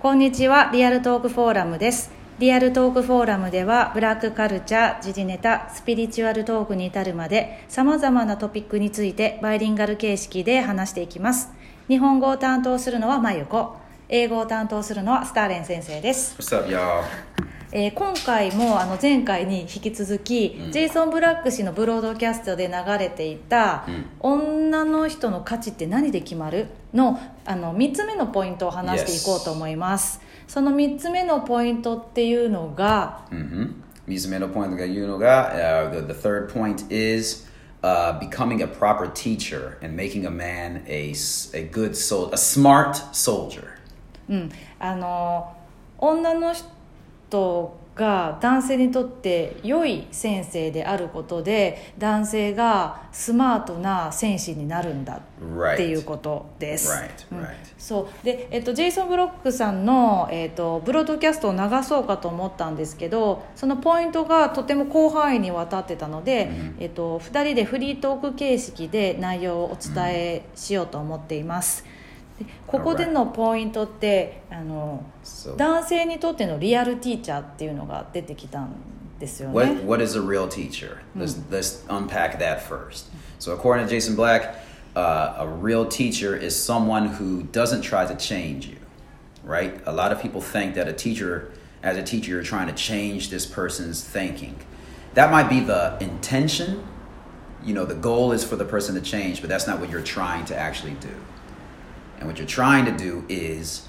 こんにちはリアルトークフォーラムです。リアルトークフォーラムではブラックカルチャー時事ネタスピリチュアルトークに至るまでさまざまなトピックについてバイリンガル形式で話していきます。日本語を担当するのはまゆこ英語を担当するのはスターレン先生です?えー今回もあの前回に引き続き、ジェイソン・ブラック氏のブロードキャストで流れていた「女の人の価値って何で決まる?」のあの3つ目のポイントを話していこうと思います、その3つ目のポイントっていうのが Mm-hmm. 三つ目のポイントが言うのが、uh, the, the third point is uh, becoming a proper teacher and making a man a, a good soldier, a smart soldier. うん、あの女の人が男性にとって良い先生であることで男性がスマートな戦士になるんだ.っていうことです。Right, うん.そうで、えっと、ジェイソン・ブロックさんの、えっと、ブロードキャストを流そうかと思ったんですけどそのポイントがとても広範囲にわたってたので、えっと、2人でフリートーク形式で内容をお伝えしようと思っています。でここでのポイントってあの So- 男性にとってのリアルティーチャーっていうのが出てきたんですよね。 What, what is a real teacher? Let's, let's unpack that first. So, according to Jason Black, uh, a real teacher is someone who doesn't try to change you, right? A lot of people think that a teacher, as a teacher, you're trying to change this person's thinking. That might be the intention. You know, the goal is for the person to change, but that's not what you're trying to actually do. And what you're trying to do is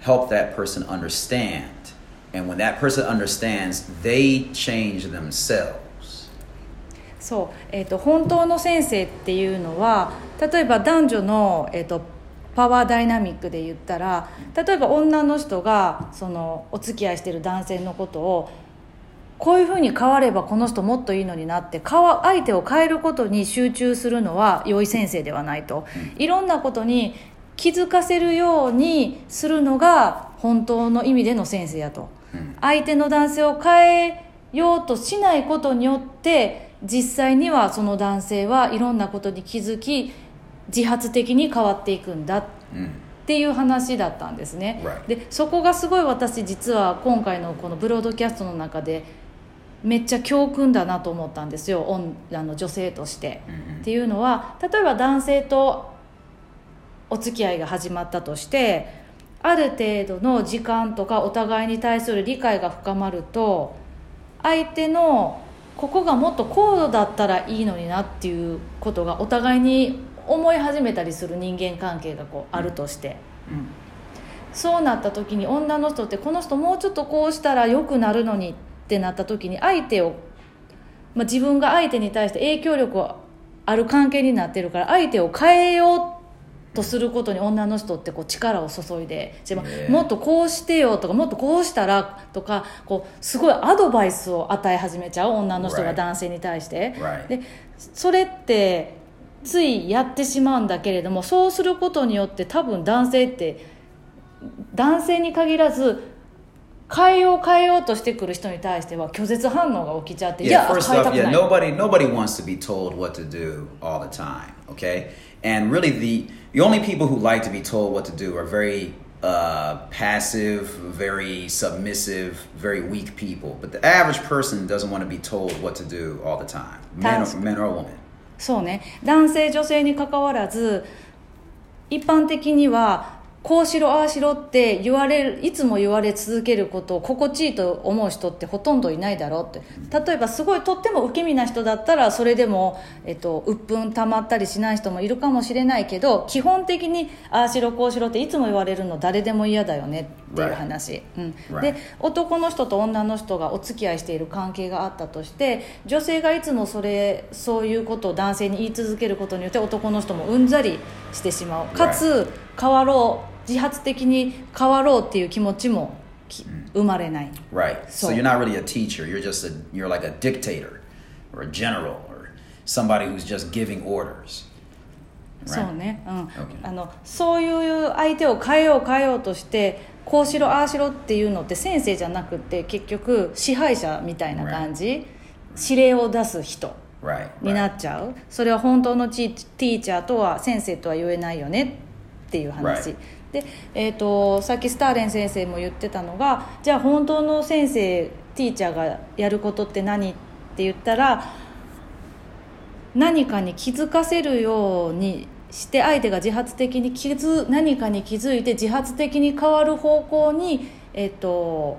help that person understand. And when that person understands, they change themselves. そう、えー、と本当の先生っていうのは例えば男女の、えー、とパワーダイナミックで言ったら例えば女の人がそのお付き合いしてる男性のことをこういうふうに変わればこの人もっといいのになって相手を変えることに集中するのは良い先生ではないと、いろんなことに気づかせるようにするのが本当の意味での先生やと、相手の男性を変えようとしないことによって実際にはその男性はいろんなことに気づき自発的に変わっていくんだっていう話だったんですね、Right. でそこがすごい私実は今回のこのブロードキャストの中でめっちゃ教訓だなと思ったんですよ。あの女性として、っていうのは例えば男性とお付き合いが始まったとしてある程度の時間とかお互いに対する理解が深まると相手のここがもっと高度だったらいいのになっていうことがお互いに思い始めたりする人間関係がこうあるとして、うん。そうなった時に女の人ってこの人もうちょっとこうしたら良くなるのにってなった時に相手を、まあ、自分が相手に対して影響力ある関係になってるから相手を変えようとすることに女の人ってこう力を注いで自分もっとこうしてよとかもっとこうしたらとかこうすごいアドバイスを与え始めちゃう女の人が男性に対して。でそれってついやってしまうんだけれどもそうすることによって多分男性って男性に限らず変えよう変えようとしてくる人に対しては拒絶反応が起きちゃってい Yeah, や first 変えた off, yeah, ない nobody nobody wants to be told what to do all the time, okay? And really the the only people who like to be told what to do are very uh, passive, very submissive, very weak people. But the average person doesn't want to be told what to do all the time. Men or, Task. men or women. そうね男性女性にかかわらず一般的には こうしろああしろって言われるいつも言われ続けることを心地いいと思う人ってほとんどいないだろうって。例えばすごいとっても受け身な人だったらそれでも、えっと、鬱憤たまったりしない人もいるかもしれないけど基本的にああしろこうしろっていつも言われるの誰でも嫌だよねっていう話、うん.で男の人と女の人がお付き合いしている関係があったとして女性がいつもそれそういうことを男性に言い続けることによって男の人もうんざりしてしまうかつ変わろう自発的に変わろうっていう気持ちもき生まれない Right. So, you're not really a teacher. You're just a you're like a dictator or a general or somebody who's just giving orders. そうね、うん.あのそういう相手を変えよう変えようとしてこうしろああしろっていうのって先生じゃなくて結局支配者みたいな感じ、指令を出す人.にな.っちゃうそれは本当のチティーチャーとは先生とは言えないよねっていう話.で、えー、とさっきスターレン先生も言ってたのがじゃあ本当の先生ティーチャーがやることって何って言ったら何かに気づかせるようにして相手が自発的に気づ何かに気づいて自発的に変わる方向に、えっと、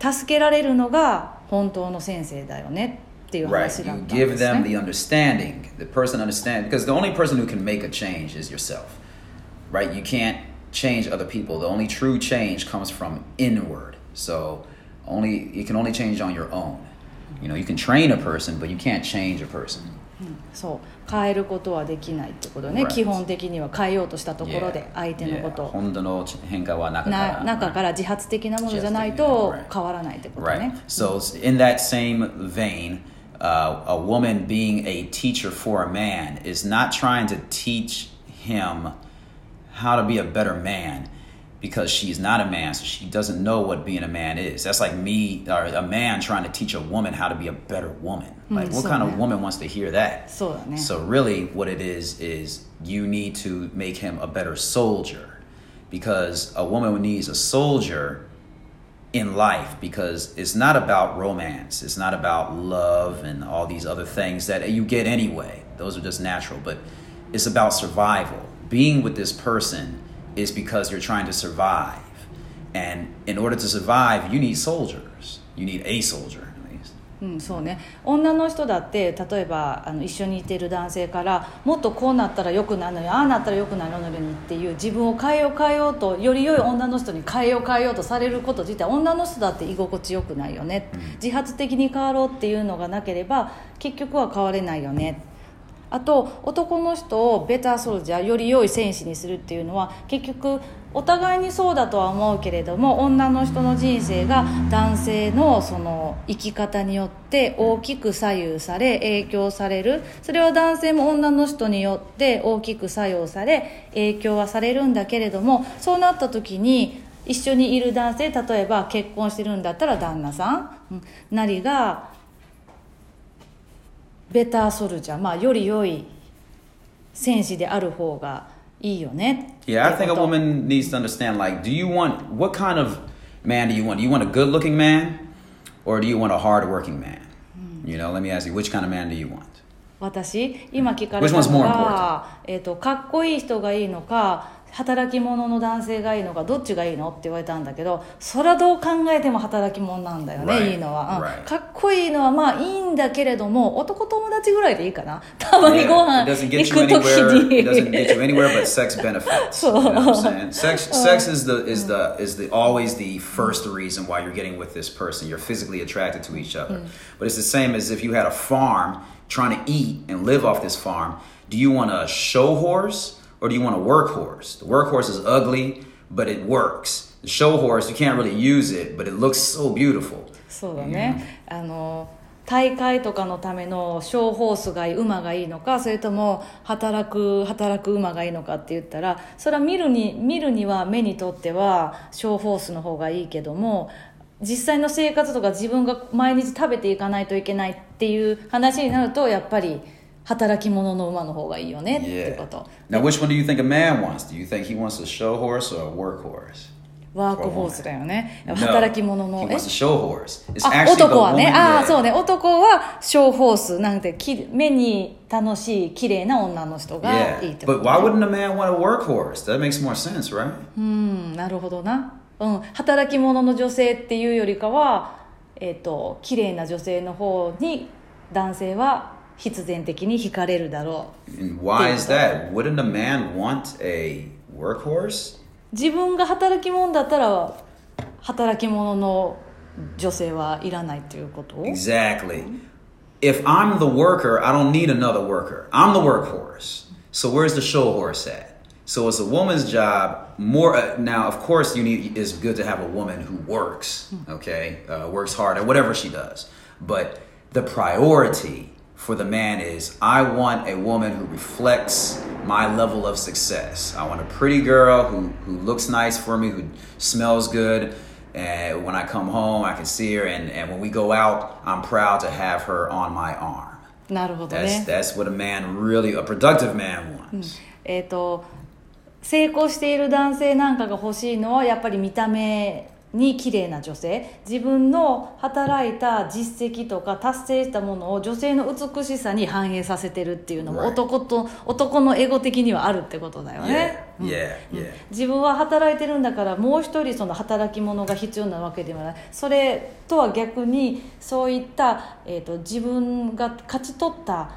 助けられるのが本当の先生だよねっていう Right. 話だっ You たんで give す them ね。the understanding. The person understands because the only person who can make a change is yourself. Right? You can't change other people. The only true change comes from inward. So only you can only change on your own. You know, you can train a person, but you can't change a person. そう変えることはできないってことね、Right. 基本的には変えようとしたところで相手のことを、本当の変化は中から。な中から自発的なものじゃないと Right. 変わらないってこと Right. ね、So, in that same vein, uh, a woman being a teacher for a man is not trying to teach him how to be a better man because she's not a man, so she doesn't know what being a man is. That's like me or a man trying to teach a woman how to be a better woman. Like, mm, what so kind of woman wants to hear that? So, so really, what it is is you need to make him a better soldier, because a woman needs a soldier in life because it's not about romance it's not about love and all these other things that you get anyway those are just natural but it's about survival being with this person is because you're trying to survive, and in order to survive, you need soldiers. You need a soldier. うん、そうね。女の人だって例えばあの一緒にいてる男性からもっとこうなったらよくなるのにああなったらよくなるのにっていう自分を変えよう変えようとより良い女の人に変えよう変えようとされること自体女の人だって居心地よくないよね、自発的に変わろうっていうのがなければ結局は変われないよねあと男の人をベターソルジャーより良い戦士にするっていうのは結局お互いにそうだとは思うけれども女の人の人生が男性のその生き方によって大きく左右され影響される。それは男性も女の人によって大きく作用され影響はされるんだけれどもそうなった時に一緒にいる男性例えば結婚してるんだったら旦那さんうんなりがベターソルジャー、まあ、より良い戦士である方がいいよね Yeah, I think こ a と woman needs to understand like, do you want, what kind of man do you want? Do you want a good looking man or do you want a hard working man? You know, let me ask you, which kind of man do you want? 私今聞かれたのが、えー、とかっこいい人がいいのか働き者の男性がいいのかどっちがいいのって言われたんだけどそれはどう考えても働き者なんだよね、Right. いいのは、うん Right. かっこいいのはまあいいんだけれども男友達ぐらいでいいかなたまにご飯行く時.に sex benefits. You know what I'm saying? Sex, sex is the is the is the always the first reason why you're getting with this person. You're physically attracted to each other. But it's the same as if you had a farm trying to eat and live off this farm. Do you want a show horse or do you want a workhorse? The workhorse is ugly, but it works. The show horse, you can't really use it, but it looks so beautiful. そうだね、あの大会とかのためのショーホースがいい馬がいいのかそれとも働く働く馬がいいのかって言ったらそれは見るに見るには目にとってはショーホースの方がいいけども実際の生活とか自分が毎日食べていかないといけないっていう話になるとやっぱり働き者の馬の方がいいよね Yeah. こと。ワークホースだよね。働き者の。男はね。ああ、そうね。男は、ショーホースなんてき、目に楽しい、綺麗な女の人が、うん、なるほどな。うん、働き者の女性っていうよりかは、えっ、ー、と、綺麗な女性の方に、男性は、必然的に惹かれるだろ And why is that? Wouldn't a man want a workhorse? う自分が働き者だったら働き者の女性はいらないっていうこと Exactly. If I'm the worker, I don't need another worker. I'm the workhorse. So where's the show horse at? So it's a woman's job. More uh, now, of course, you need. It's good to have a woman who works. Okay, uh, works hard at whatever she does. But the priority for the man is I want a woman who reflects my level of success. I want a pretty girl who who looks nice for me, who smells good. And when I come home, I can see her, and, and when we go out, I'm proud to have her on my arm. なるほど That's ね that's what a man really, a productive man wants. えっ、と 成功している男性なんかが欲しいのはやっぱり見た目 に綺麗な女性。自分の働いた実績とか達成したものを女性の美しさに反映させてるっていうのも.男と男のエゴ的にはあるってことだよね、yeah, yeah. 自分は働いてるんだからもう一人その働き者が必要なわけではない。それとは逆にそういった、えー、と自分が勝ち取った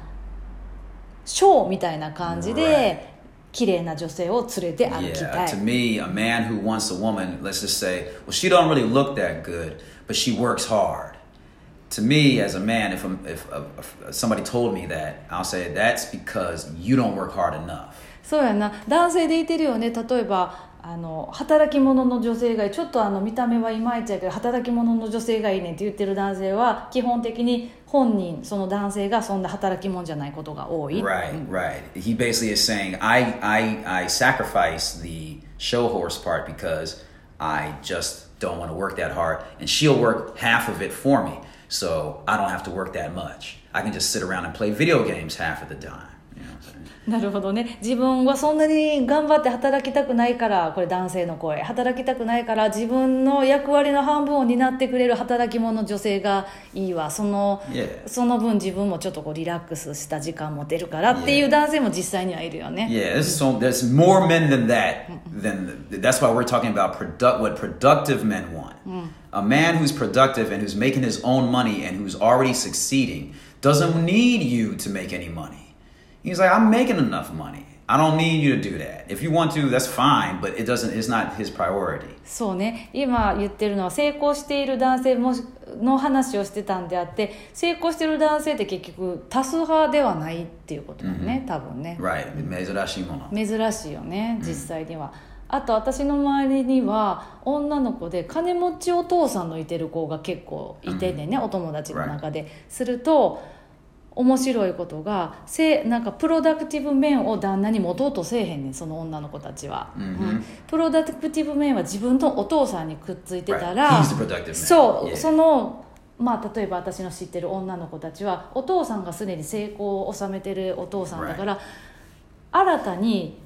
賞みたいな感じ.で綺麗な女性を連れて歩き Yeah, たい to me, a man who wants a woman, let's just say, well, she don't really look that good, but she works hard. To me, as a man, if, I'm, if, uh, if somebody told me that, I'll say that's because you don't work hard enough. そうやな男性でいてるよね例えばあの働き者の女性がいいちょっとあの見た目はいまいちやけど働き者の女性がいいねって言ってる男性は基本的に本人その男性がそんな働き者じゃないことが多い Right, right. He basically is saying, I, I, I sacrifice the show horse part because I just don't want to work that hard, and she'll work half of it for me, so I don't have to work that much. I can just sit around and play video games half of the time. なるほどね自分はそんなに頑張って働きたくないからこれ男性の声働きたくないから自分の役割の半分を担ってくれる働き者女性がいいわその.その分自分もちょっとこうリラックスした時間持てるからっていう.男性も実際にはいるよね Yeah, there's, so, there's more men than that. Than that's why we're talking about product what productive men want. A man who's productive and who's making his own money and who's already succeeding doesn't need you to make any money. He's like, I'm making enough money. I don't need you to do that. If you want to, that's fine, but it doesn't. It's not his priority. そうね今言ってるのは成功している男性もの話をしてたんであって成功している男性って結局多数派ではないっていうことだよね、多分ね Right. 珍しいもの。珍しいよね実際には、あと私の周りには女の子で金持ちお父さんのいてる子が結構いてね、お友達の中で、すると面白いことがせなんかプロダクティブ面を旦那に持とうとせえへんねんその女の子たちは、うんプロダクティブ面は自分のお父さんにくっついてたら、Right. そう.そのまあ例えば私の知ってる女の子たちはお父さんがすでに成功を収めてるお父さんだから、新たに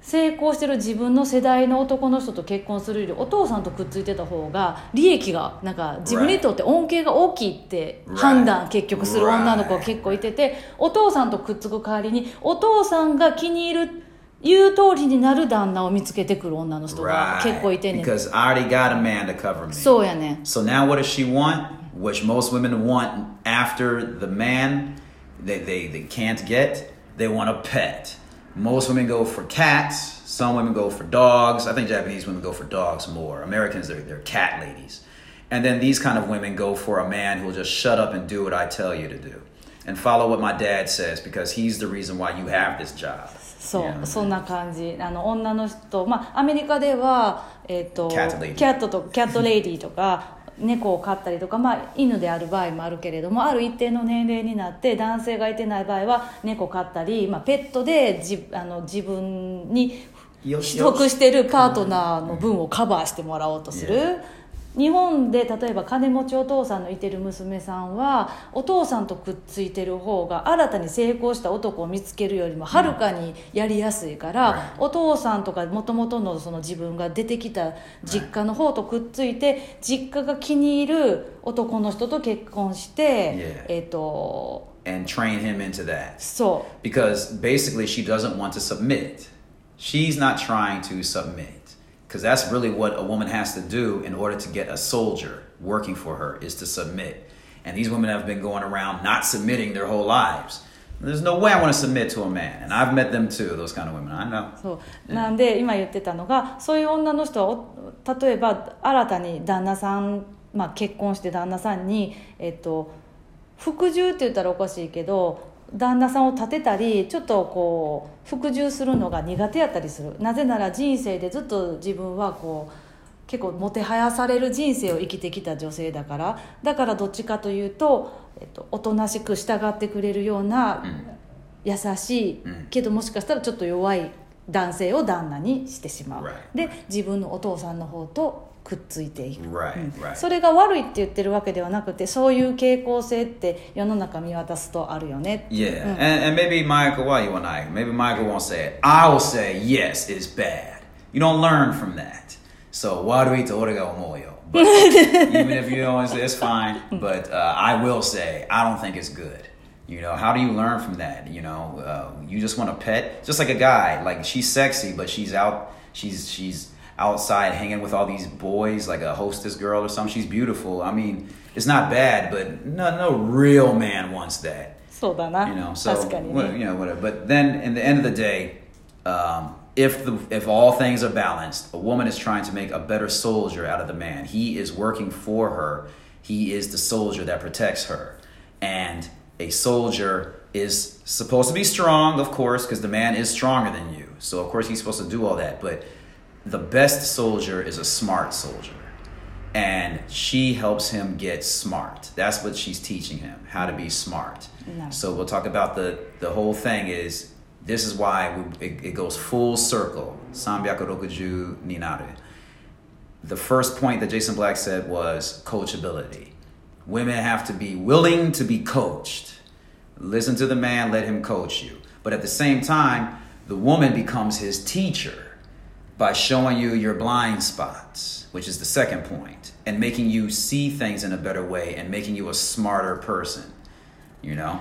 成功してる自分の世代の男の人と結婚するよりお父さんとくっついてた方が利益がなんか自分にとって恩恵が大きいって判断.結局する女の子が結構いててお父さんとくっつく代わりにお父さんが気に入る言う通りになる旦那を見つけてくる女の人が結構い.てんねん Because I already got a man to cover me. そうやねん So now what does she want? Which most women want after the man they, they, they can't get? They want a pet. Most women go for cats. Some women go for dogs. I think Japanese women go for dogs more. Americans, they're, they're cat ladies. And then these kind of women go for a man who'll just shut up and do what I tell you to do. And follow what my dad says because he's the reason why you have this job. そう、 Yeah. そんな感じあの女の人まあアメリカでは、えっとキャットレイディキャットとキャットレイディとか 猫を飼ったりとか、まあ、犬である場合もあるけれどもある一定の年齢になって男性がいてない場合は猫飼ったり、まあ、ペットでじあの自分に取得してるパートナーの分をカバーしてもらおうとする。日本で例えば金持ちお父さんのいてる娘さんはお父さんとくっついてる方が新たに成功した男を見つけるよりもはるかにやりやすいから、お父さんとかもともとのその自分が出てきた実家の方とくっついて実家が気に入る男の人と結婚して.えっ、と And train him into that. そう because basically she doesn't want to submit. She's not trying to submit because that's really what a woman has to do in order to get a soldier working for her is to submit. And these women have been going around not submitting their whole lives. There's no way I want to submit to a man, and I've met them too. Those kind of women, I know. そうなんで今言ってたのがそういう女の人はお例えば新たに旦那さん、まあ、結婚して旦那さんに、えっと、服従って言ったらおかしいけど 旦那さんを立てたりちょっとこう服従するのが苦手やったりする。なぜなら人生でずっと自分はこう結構もてはやされる人生を生きてきた女性だから。だからどっちかというと、えっと、おとなしく従ってくれるような優しい、うん。けどもしかしたらちょっと弱い男性を旦那にしてしまう.で自分のお父さんの方とくっついていく、Right, うん right. それが悪いって言ってるわけではなくてそういう傾向性って世の中見渡すとあるよね Yeah, and, and maybe Michael, why you I? Maybe Michael won't say it. I will say yes, it's bad. You don't learn from that. So 悪いと俺が思うよ. But even if you don't say it's fine, but uh, I will say I don't think it's good. You know, how do you learn from that? You know, uh, you just want a pet, just like a guy. Like she's sexy, but she's out. She's she's outside hanging with all these boys, like a hostess girl or something. She's beautiful. I mean, it's not bad, but no, no real man wants that. You know, so you know, whatever. But then, in the end of the day, um, if the if all things are balanced, a woman is trying to make a better soldier out of the man. He is working for her. He is the soldier that protects her, and a soldier is supposed to be strong, of course, because the man is stronger than you. So of course he's supposed to do all that, but the best soldier is a smart soldier. And she helps him get smart. That's what she's teaching him, how to be smart. No. So we'll talk about the the whole thing is this is why we, it, it, goes full circle. Sambyakurokuju ninare. The first point that Jason Black said was coachability. Women have to be willing to be coached. Listen to the man, let him coach you. But at the same time, the woman becomes his teacher by showing you your blind spots, which is the second point, and making you see things in a better way and making you a smarter person, you know?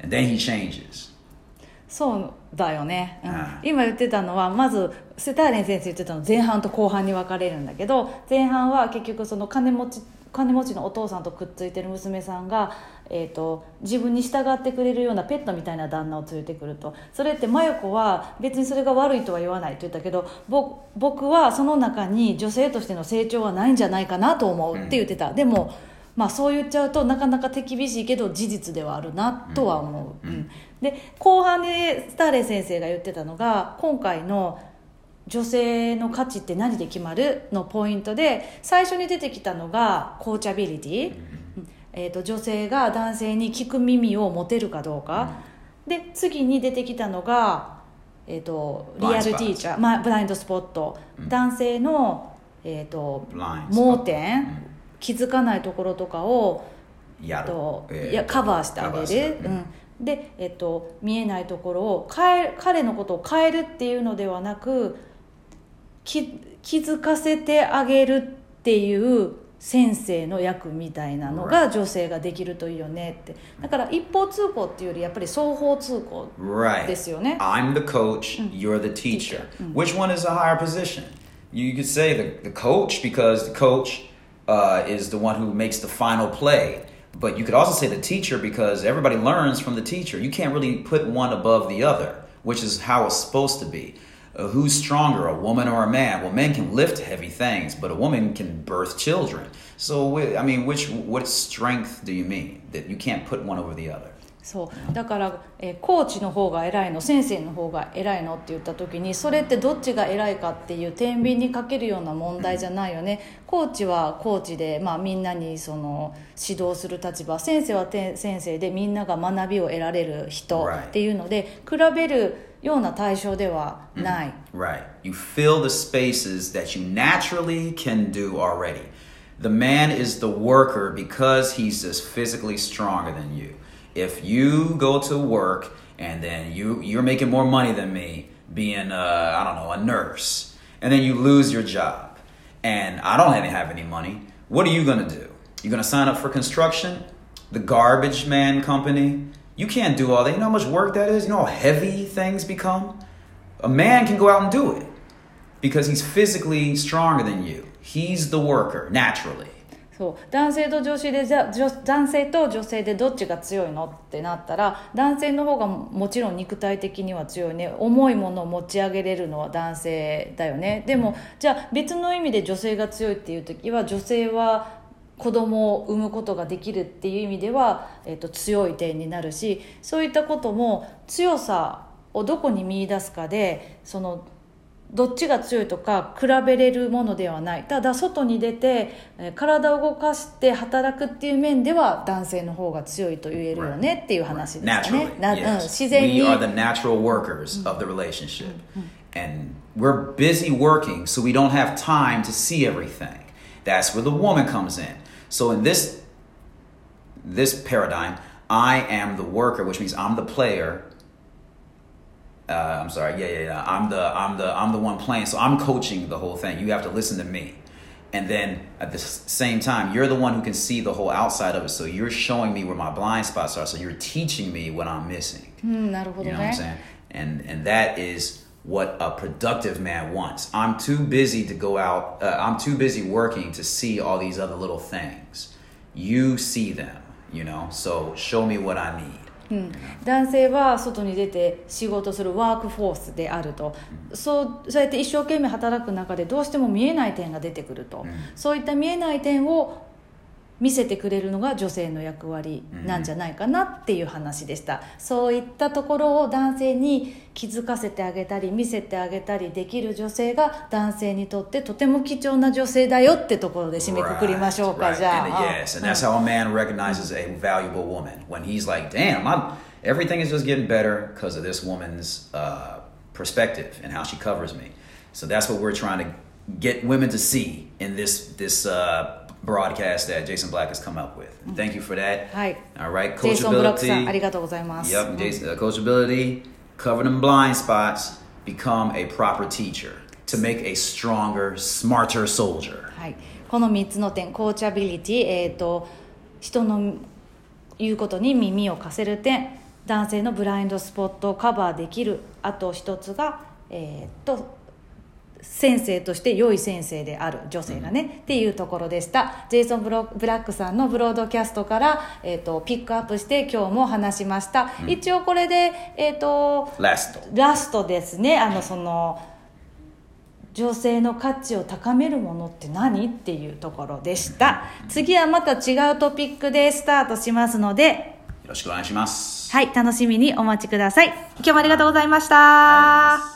And then he changes. そうだよね、うんああ今言ってたのはまずセターレン先生言ってたの前半と後半に分かれるんだけど前半は結局その金持ち 金持ちのお父さんとくっついてる娘さんが、えー、と自分に従ってくれるようなペットみたいな旦那を連れてくると。それって真由子は別にそれが悪いとは言わないと言ったけどぼ僕はその中に女性としての成長はないんじゃないかなと思うって言ってた、でもまあそう言っちゃうとなかなか手厳しいけど事実ではあるなとは思う、うん。で後半でスターレン先生が言ってたのが今回の女性の価値って何で決まるのポイントで最初に出てきたのがコーチャビリティ、うんえー、と女性が男性に聞く耳を持てるかどうか、で次に出てきたのが、えー、とリアルティーチャー、まあ、ブラインドスポット、男性の、えー、と盲点、気づかないところとかをやる。とえーいやカバーしてあげる、る。うん、で、えっと、見えないところを変え彼のことを変えるっていうのではなくき気づかせてあげるっていう先生の役みたいなのが女性ができるといいよねってだから一方通行っていうよりやっぱり双方通行 Right. ですよね I'm the coach, you're the teacher. Which one is a higher position? You could say the, the coach because the coach uh, is the one who makes the final play. But you could also say the teacher because everybody learns from the teacher. You can't really put one above the other, which is how it's supposed to be. Uh, who's stronger, a woman or a man? Well, men can lift heavy things, but a woman can birth children. So, I mean, which what strength do you mean that you can't put one over the other? そうだから、えーコーチの方が偉いの先生の方が偉いのって言った時にそれってどっちが偉いかっていう天秤にかけるような問題じゃないよねコーチはコーチで、まあ、みんなにその指導する立場先生はて先生でみんなが学びを得られる人.っていうので比べるような対象ではない、 Right. You fill the spaces that you naturally can do already. The man is the worker because he's just physically stronger than you. If you go to work and then you you're making more money than me being uh, I don't know a nurse and then you lose your job and I don't even have any money, what are you going to do? You're going to sign up for construction, the garbage man company? You can't do all that. You know how much work that is? You know how heavy things become? A man can go out and do it because he's physically stronger than you. He's the worker naturally. そう男性と女子でじゃ女男性と女性でどっちが強いのってなったら男性の方がもちろん肉体的には強いね重いものを持ち上げれるのは男性だよねでもじゃあ別の意味で女性が強いっていう時は女性は子供を産むことができるっていう意味では、えっと強い点になるしそういったことも強さをどこに見出すかでそのどっちが強いとか比べれるものではないただ外に出てえー体を動かして働くっていう面では男性の方が強いと言えるよねっていう話ですかね Naturally. なうん、yes. 自然 We に are the natural workers of the relationship. and we're busy working, so we don't have time to see everything. That's where the woman comes in. So in this this paradigm, I am the worker, which means I'm the player. Uh, I'm sorry. Yeah, yeah, yeah. I'm the I'm the I'm the one playing. So I'm coaching the whole thing. You have to listen to me. And then at the same time, you're the one who can see the whole outside of it. So you're showing me where my blind spots are. So you're teaching me what I'm missing. Mm, you know what I'm saying? And and that is what a productive man wants. I'm too busy to go out. Uh, I'm too busy working to see all these other little things. You see them, you know. So show me what I need. うん、男性は外に出て仕事するワークフォースであるとそうそうやって一生懸命働く中でどうしても見えない点が出てくると、そういった見えない点を 見せてくれるのが女性の役割なんじゃないかなっていう話でした、そういったところを男性に気づかせてあげたり見せてあげたりできる女性が男性にとってとても貴重な女性だよってところで締めくくりましょうか、Right, じゃあ And, yes, and that's how a man recognizes a valuable woman when he's like, "Damn, I'm, everything is just getting better because of this woman's uh, perspective and how she covers me." So that's what we're trying to get women to see in this this uh, broadcast that Jason Black has come up with. And thank you for that. はい、All right, ジェイソン・ブロックさんあり coachability. がとうございます、Yep, Jason, uh, coachability, cover them blind spots, become a proper teacher to make a stronger, smarter soldier. はい、この3つの点コーチャビリティ、えー、と人の言うことに耳を貸せる点男性のブラインドスポットをカバーできるあと一つが、えー、と先生として良い先生である女性がね、っていうところでした。ジェイソンブロ・ブラックさんのブロードキャストから、えー、とピックアップして今日も話しました、一応これで、えー、と Last. ラストですね。あのその女性の価値を高めるものって何？っていうところでした。次はまた違うトピックでスタートしますので。よろしくお願いします。はい楽しみにお待ちください。今日もありがとうございました